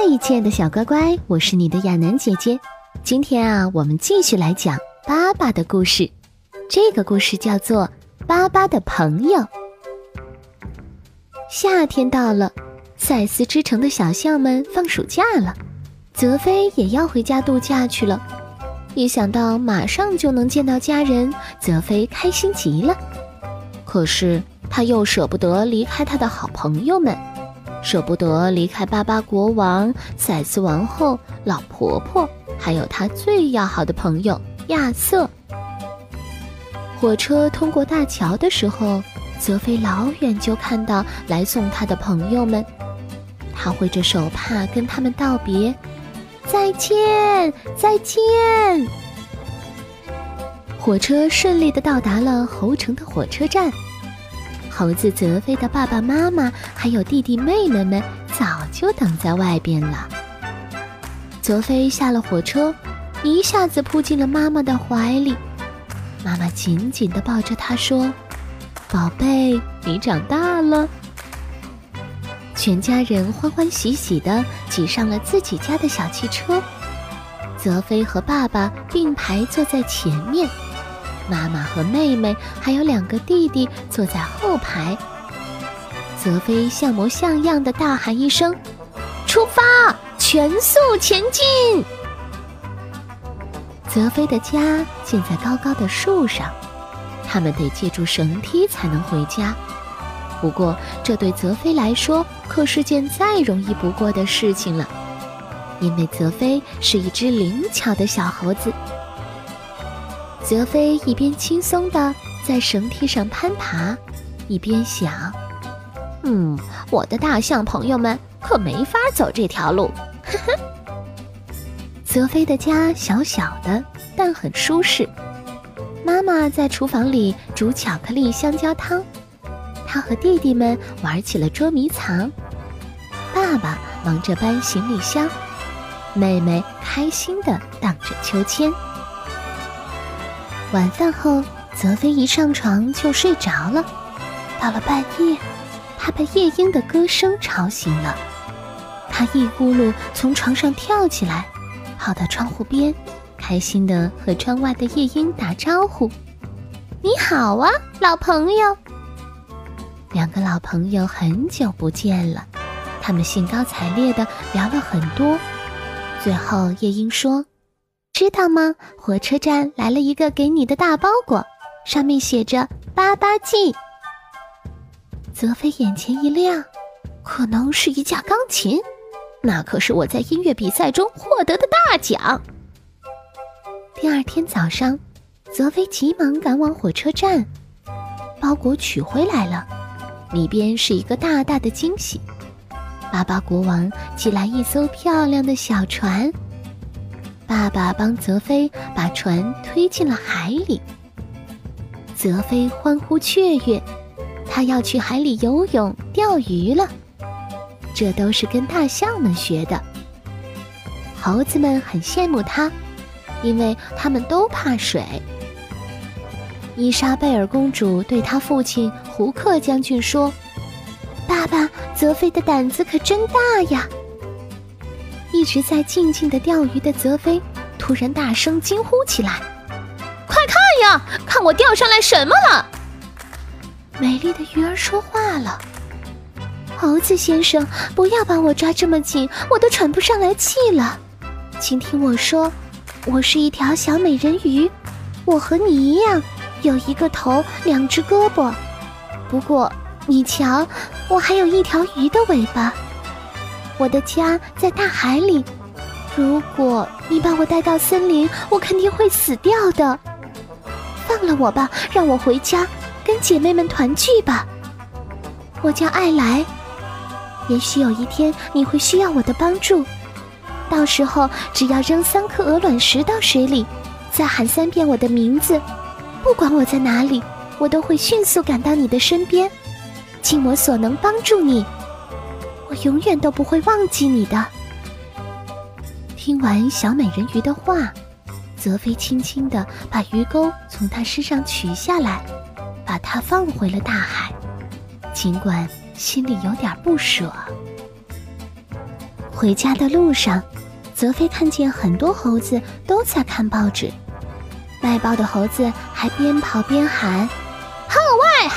嗨亲爱的小乖乖，我是你的亚楠姐姐。今天啊，我们继续来讲巴巴的故事。这个故事叫做《巴巴的朋友》。夏天到了，赛斯之城的小象们放暑假了，泽菲也要回家度假去了。一想到马上就能见到家人，泽菲开心极了。可是他又舍不得离开他的好朋友们。舍不得离开巴巴国王、赛斯王后、老婆婆，还有他最要好的朋友亚瑟。火车通过大桥的时候，泽菲老远就看到来送他的朋友们，他挥着手帕跟他们道别：“再见，再见。”火车顺利的到达了侯城的火车站。猴子泽菲的爸爸妈妈还有弟弟妹妹们早就等在外边了。泽菲下了火车，一下子扑进了妈妈的怀里，妈妈紧紧地抱着他说：“宝贝，你长大了。”全家人欢欢喜喜地挤上了自己家的小汽车，泽菲和爸爸并排坐在前面。妈妈和妹妹还有两个弟弟坐在后排。泽菲像模像样的大喊一声：“出发，全速前进！”泽菲的家建在高高的树上，他们得借助绳梯才能回家。不过，这对泽菲来说可是件再容易不过的事情了，因为泽菲是一只灵巧的小猴子。泽菲一边轻松地在绳梯上攀爬，一边想：“嗯，我的大象朋友们可没法走这条路。”呵呵。泽菲的家小小的，但很舒适。妈妈在厨房里煮巧克力香蕉汤，他和弟弟们玩起了捉迷藏。爸爸忙着搬行李箱，妹妹开心地荡着秋千。晚饭后，泽菲一上床就睡着了。到了半夜，他被夜莺的歌声吵醒了。他一咕噜从床上跳起来，跑到窗户边，开心地和窗外的夜莺打招呼：“你好啊，老朋友！”两个老朋友很久不见了，他们兴高采烈地聊了很多。最后，夜莺说。知道吗？火车站来了一个给你的大包裹，上面写着“巴巴记”。泽菲眼前一亮，可能是一架钢琴，那可是我在音乐比赛中获得的大奖。第二天早上，泽菲急忙赶往火车站，包裹取回来了，里边是一个大大的惊喜：巴巴国王寄来一艘漂亮的小船。爸爸帮泽菲把船推进了海里。泽菲欢呼雀跃，他要去海里游泳、钓鱼了。这都是跟大象们学的。猴子们很羡慕他，因为他们都怕水。伊莎贝尔公主对她父亲胡克将军说：“爸爸，泽菲的胆子可真大呀！”一直在静静的钓鱼的泽菲，突然大声惊呼起来：“快看呀，看我钓上来什么了！”美丽的鱼儿说话了：“猴子先生，不要把我抓这么紧，我都喘不上来气了。请听我说，我是一条小美人鱼，我和你一样，有一个头，两只胳膊。不过，你瞧，我还有一条鱼的尾巴。”我的家在大海里，如果你把我带到森林，我肯定会死掉的。放了我吧，让我回家跟姐妹们团聚吧。我叫艾莱，也许有一天你会需要我的帮助，到时候只要扔三颗鹅卵石到水里，再喊三遍我的名字，不管我在哪里，我都会迅速赶到你的身边，尽我所能帮助你。永远都不会忘记你的。听完小美人鱼的话，泽飞轻轻地把鱼钩从她身上取下来，把它放回了大海，尽管心里有点不舍。回家的路上，泽飞看见很多猴子都在看报纸，卖报的猴子还边跑边喊：“号外，号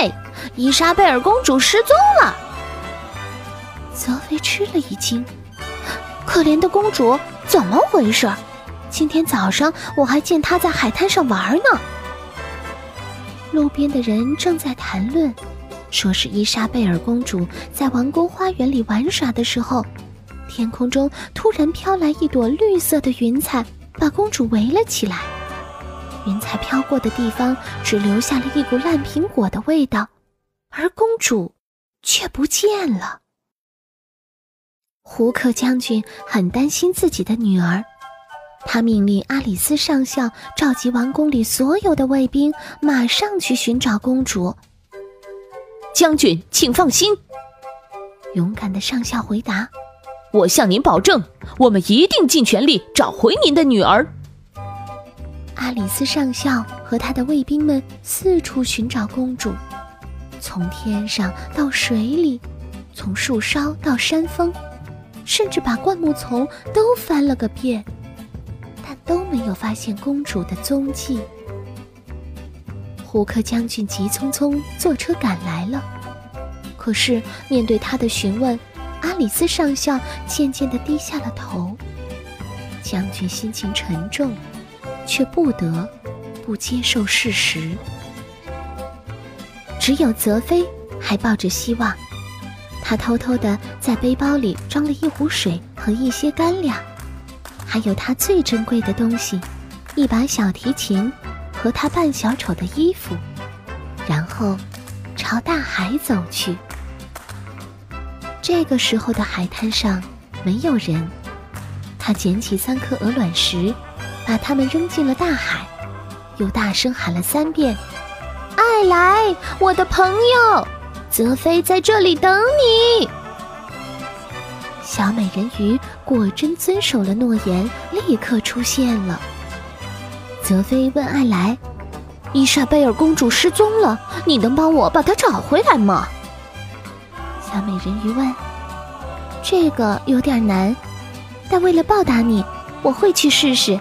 外！伊莎贝尔公主失踪了！”泽菲吃了一惊，可怜的公主，怎么回事？今天早上我还见她在海滩上玩呢。路边的人正在谈论，说是伊莎贝尔公主在王宫花园里玩耍的时候，天空中突然飘来一朵绿色的云彩，把公主围了起来。云彩飘过的地方只留下了一股烂苹果的味道，而公主却不见了。胡克将军很担心自己的女儿，他命令阿里斯上校召集王宫里所有的卫兵，马上去寻找公主。将军，请放心，勇敢的上校回答：“我向您保证，我们一定尽全力找回您的女儿。”阿里斯上校和他的卫兵们四处寻找公主，从天上到水里，从树梢到山峰。甚至把灌木丛都翻了个遍，但都没有发现公主的踪迹。胡克将军急匆匆坐车赶来了，可是面对他的询问，阿里斯上校渐渐地低下了头。将军心情沉重，却不得不接受事实。只有泽飞还抱着希望。他偷偷的在背包里装了一壶水和一些干粮，还有他最珍贵的东西——一把小提琴和他扮小丑的衣服，然后朝大海走去。这个时候的海滩上没有人。他捡起三颗鹅卵石，把它们扔进了大海，又大声喊了三遍：“爱来，我的朋友！”泽飞在这里等你。小美人鱼果真遵守了诺言，立刻出现了。泽飞问艾莱：“伊莎贝尔公主失踪了，你能帮我把她找回来吗？”小美人鱼问：“这个有点难，但为了报答你，我会去试试。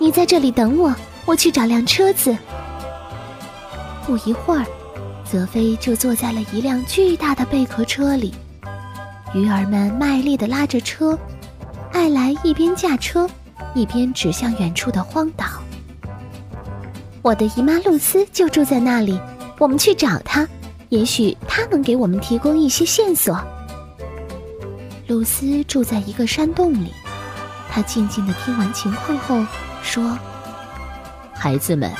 你在这里等我，我去找辆车子。”不一会儿。泽飞就坐在了一辆巨大的贝壳车里，鱼儿们卖力地拉着车，艾莱一边驾车，一边指向远处的荒岛。我的姨妈露丝就住在那里，我们去找她，也许她能给我们提供一些线索。露丝住在一个山洞里，她静静地听完情况后说：“孩子们。”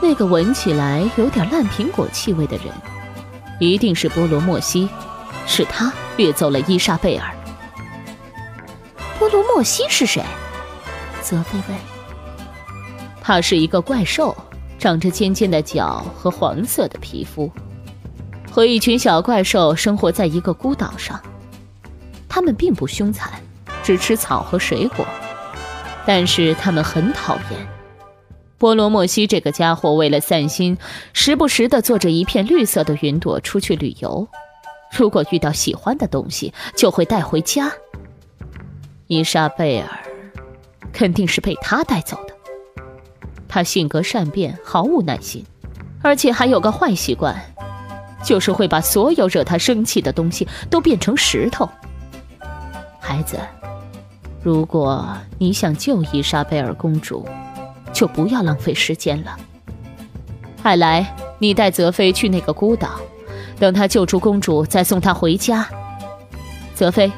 那个闻起来有点烂苹果气味的人，一定是波罗莫西，是他掠走了伊莎贝尔。波罗莫西是谁？泽菲问。他是一个怪兽，长着尖尖的角和黄色的皮肤，和一群小怪兽生活在一个孤岛上。他们并不凶残，只吃草和水果，但是他们很讨厌。波罗莫西这个家伙为了散心，时不时地坐着一片绿色的云朵出去旅游。如果遇到喜欢的东西，就会带回家。伊莎贝尔肯定是被他带走的。他性格善变，毫无耐心，而且还有个坏习惯，就是会把所有惹他生气的东西都变成石头。孩子，如果你想救伊莎贝尔公主，就不要浪费时间了。艾莱，你带泽飞去那个孤岛，等他救出公主，再送她回家。泽飞，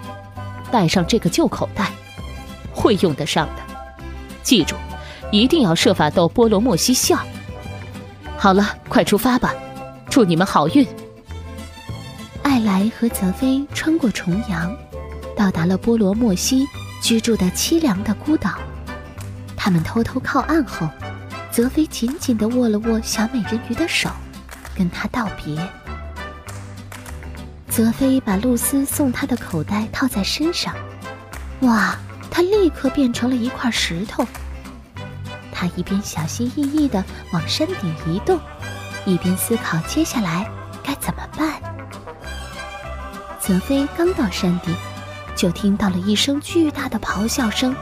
带上这个旧口袋，会用得上的。记住，一定要设法逗波罗莫西笑，好了，快出发吧，祝你们好运。艾莱和泽菲穿过重洋，到达了波罗莫西居住的凄凉的孤岛。他们偷偷靠岸后，泽菲紧紧地握了握小美人鱼的手，跟她道别。泽菲把露丝送她的口袋套在身上，哇，她立刻变成了一块石头。他一边小心翼翼地往山顶移动，一边思考接下来该怎么办。泽飞刚到山顶，就听到了一声巨大的咆哮声。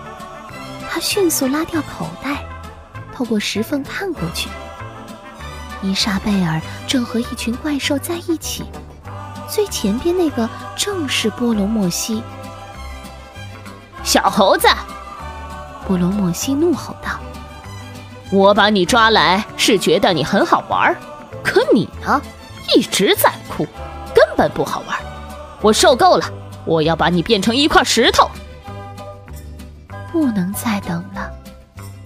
他迅速拉掉口袋，透过石缝看过去。伊莎贝尔正和一群怪兽在一起，最前边那个正是波罗莫西。小猴子！波罗莫西怒吼道。我把你抓来是觉得你很好玩，可你呢，一直在哭，根本不好玩。我受够了，我要把你变成一块石头。不能再等了，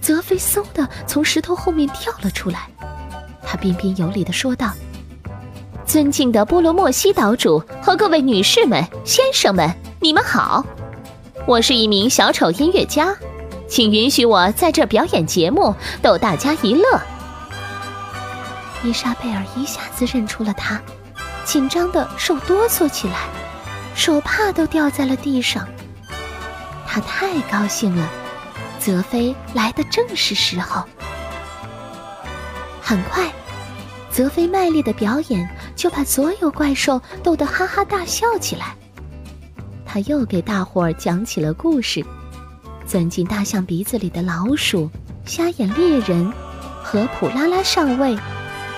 泽飞嗖的从石头后面跳了出来，他彬彬有礼的说道：“尊敬的波罗莫西岛主和各位女士们、先生们，你们好，我是一名小丑音乐家。”请允许我在这表演节目，逗大家一乐。伊莎贝尔一下子认出了他，紧张的手哆嗦起来，手帕都掉在了地上。他太高兴了，泽飞来的正是时候。很快，泽飞卖力的表演就把所有怪兽逗得哈哈大笑起来。他又给大伙儿讲起了故事。钻进大象鼻子里的老鼠、瞎眼猎人和普拉拉上尉，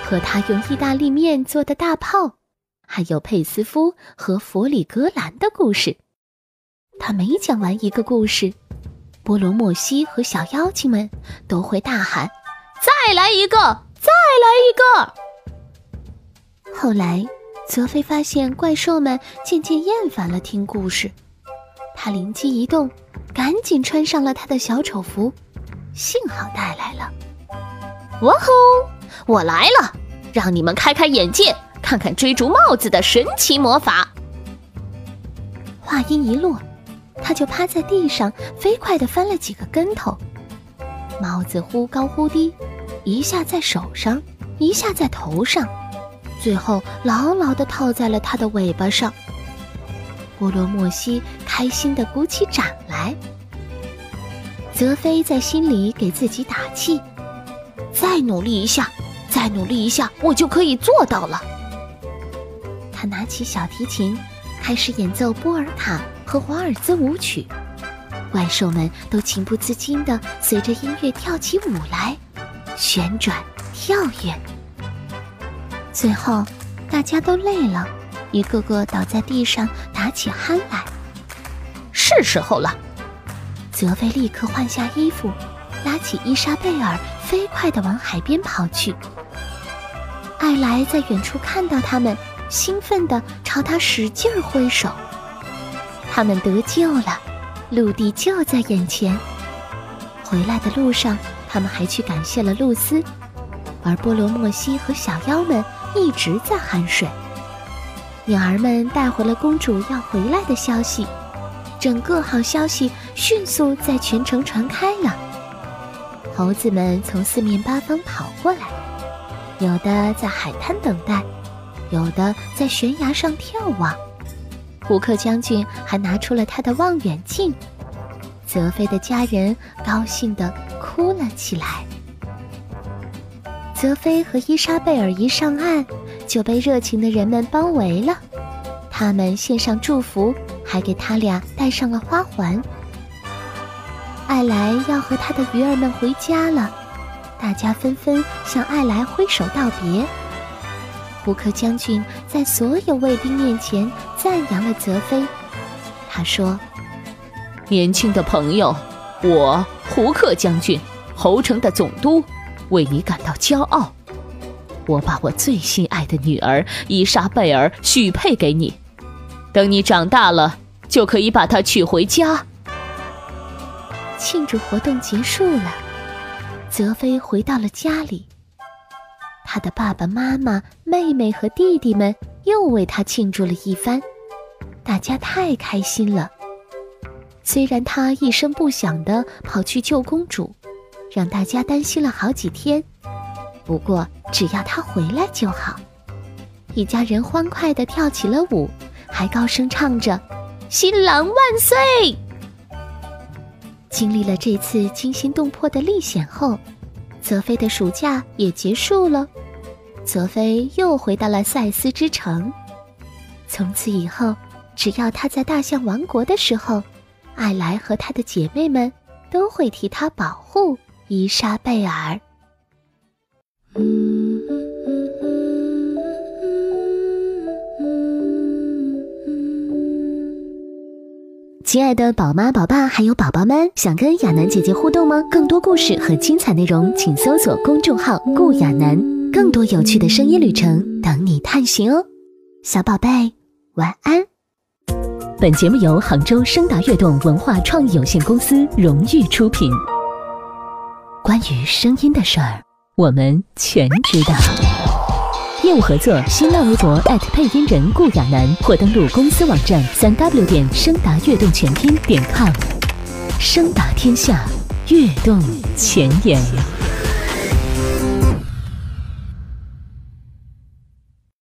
和他用意大利面做的大炮，还有佩斯夫和弗里格兰的故事。他每讲完一个故事，波罗莫西和小妖精们都会大喊：“再来一个，再来一个！”后来，泽菲发现怪兽们渐渐厌烦了听故事，他灵机一动。赶紧穿上了他的小丑服，幸好带来了。哇吼！我来了，让你们开开眼界，看看追逐帽子的神奇魔法。话音一落，他就趴在地上，飞快地翻了几个跟头。帽子忽高忽低，一下在手上，一下在头上，最后牢牢地套在了他的尾巴上。波罗莫西开心地鼓起掌来，泽飞在心里给自己打气：“再努力一下，再努力一下，我就可以做到了。”他拿起小提琴，开始演奏波尔卡和华尔兹舞曲，怪兽们都情不自禁地随着音乐跳起舞来，旋转、跳跃。最后，大家都累了。一个个倒在地上打起鼾来，是时候了。泽菲立刻换下衣服，拉起伊莎贝尔，飞快地往海边跑去。艾莱在远处看到他们，兴奋地朝他使劲挥手。他们得救了，陆地就在眼前。回来的路上，他们还去感谢了露丝，而波罗莫西和小妖们一直在酣睡。鸟儿们带回了公主要回来的消息，整个好消息迅速在全城传开了。猴子们从四面八方跑过来，有的在海滩等待，有的在悬崖上眺望。胡克将军还拿出了他的望远镜，泽菲的家人高兴地哭了起来。泽菲和伊莎贝尔一上岸。就被热情的人们包围了，他们献上祝福，还给他俩戴上了花环。艾莱要和他的鱼儿们回家了，大家纷纷向艾莱挥手道别。胡克将军在所有卫兵面前赞扬了泽菲，他说：“年轻的朋友，我胡克将军，侯城的总督，为你感到骄傲。”我把我最心爱的女儿伊莎贝尔许配给你，等你长大了，就可以把她娶回家。庆祝活动结束了，泽菲回到了家里。他的爸爸妈妈、妹妹和弟弟们又为他庆祝了一番，大家太开心了。虽然他一声不响地跑去救公主，让大家担心了好几天，不过只要他回来就好。一家人欢快地跳起了舞，还高声唱着“新郎万岁”。经历了这次惊心动魄的历险后，泽菲的暑假也结束了。泽菲又回到了赛斯之城。从此以后，只要他在大象王国的时候，艾莱和她的姐妹们都会替他保护伊莎贝尔。亲爱的宝妈、宝爸还有宝宝们，想跟亚楠姐姐互动吗？更多故事和精彩内容，请搜索公众号“顾亚楠”，更多有趣的声音旅程等你探寻哦。小宝贝，晚安。本节目由杭州声达悦动文化创意有限公司荣誉出品。关于声音的事儿，我们全知道。业务合作：新浪微博配音人顾亚楠，或登录公司网站三 w 点声达悦动全拼点 com。声达天下，悦动前沿。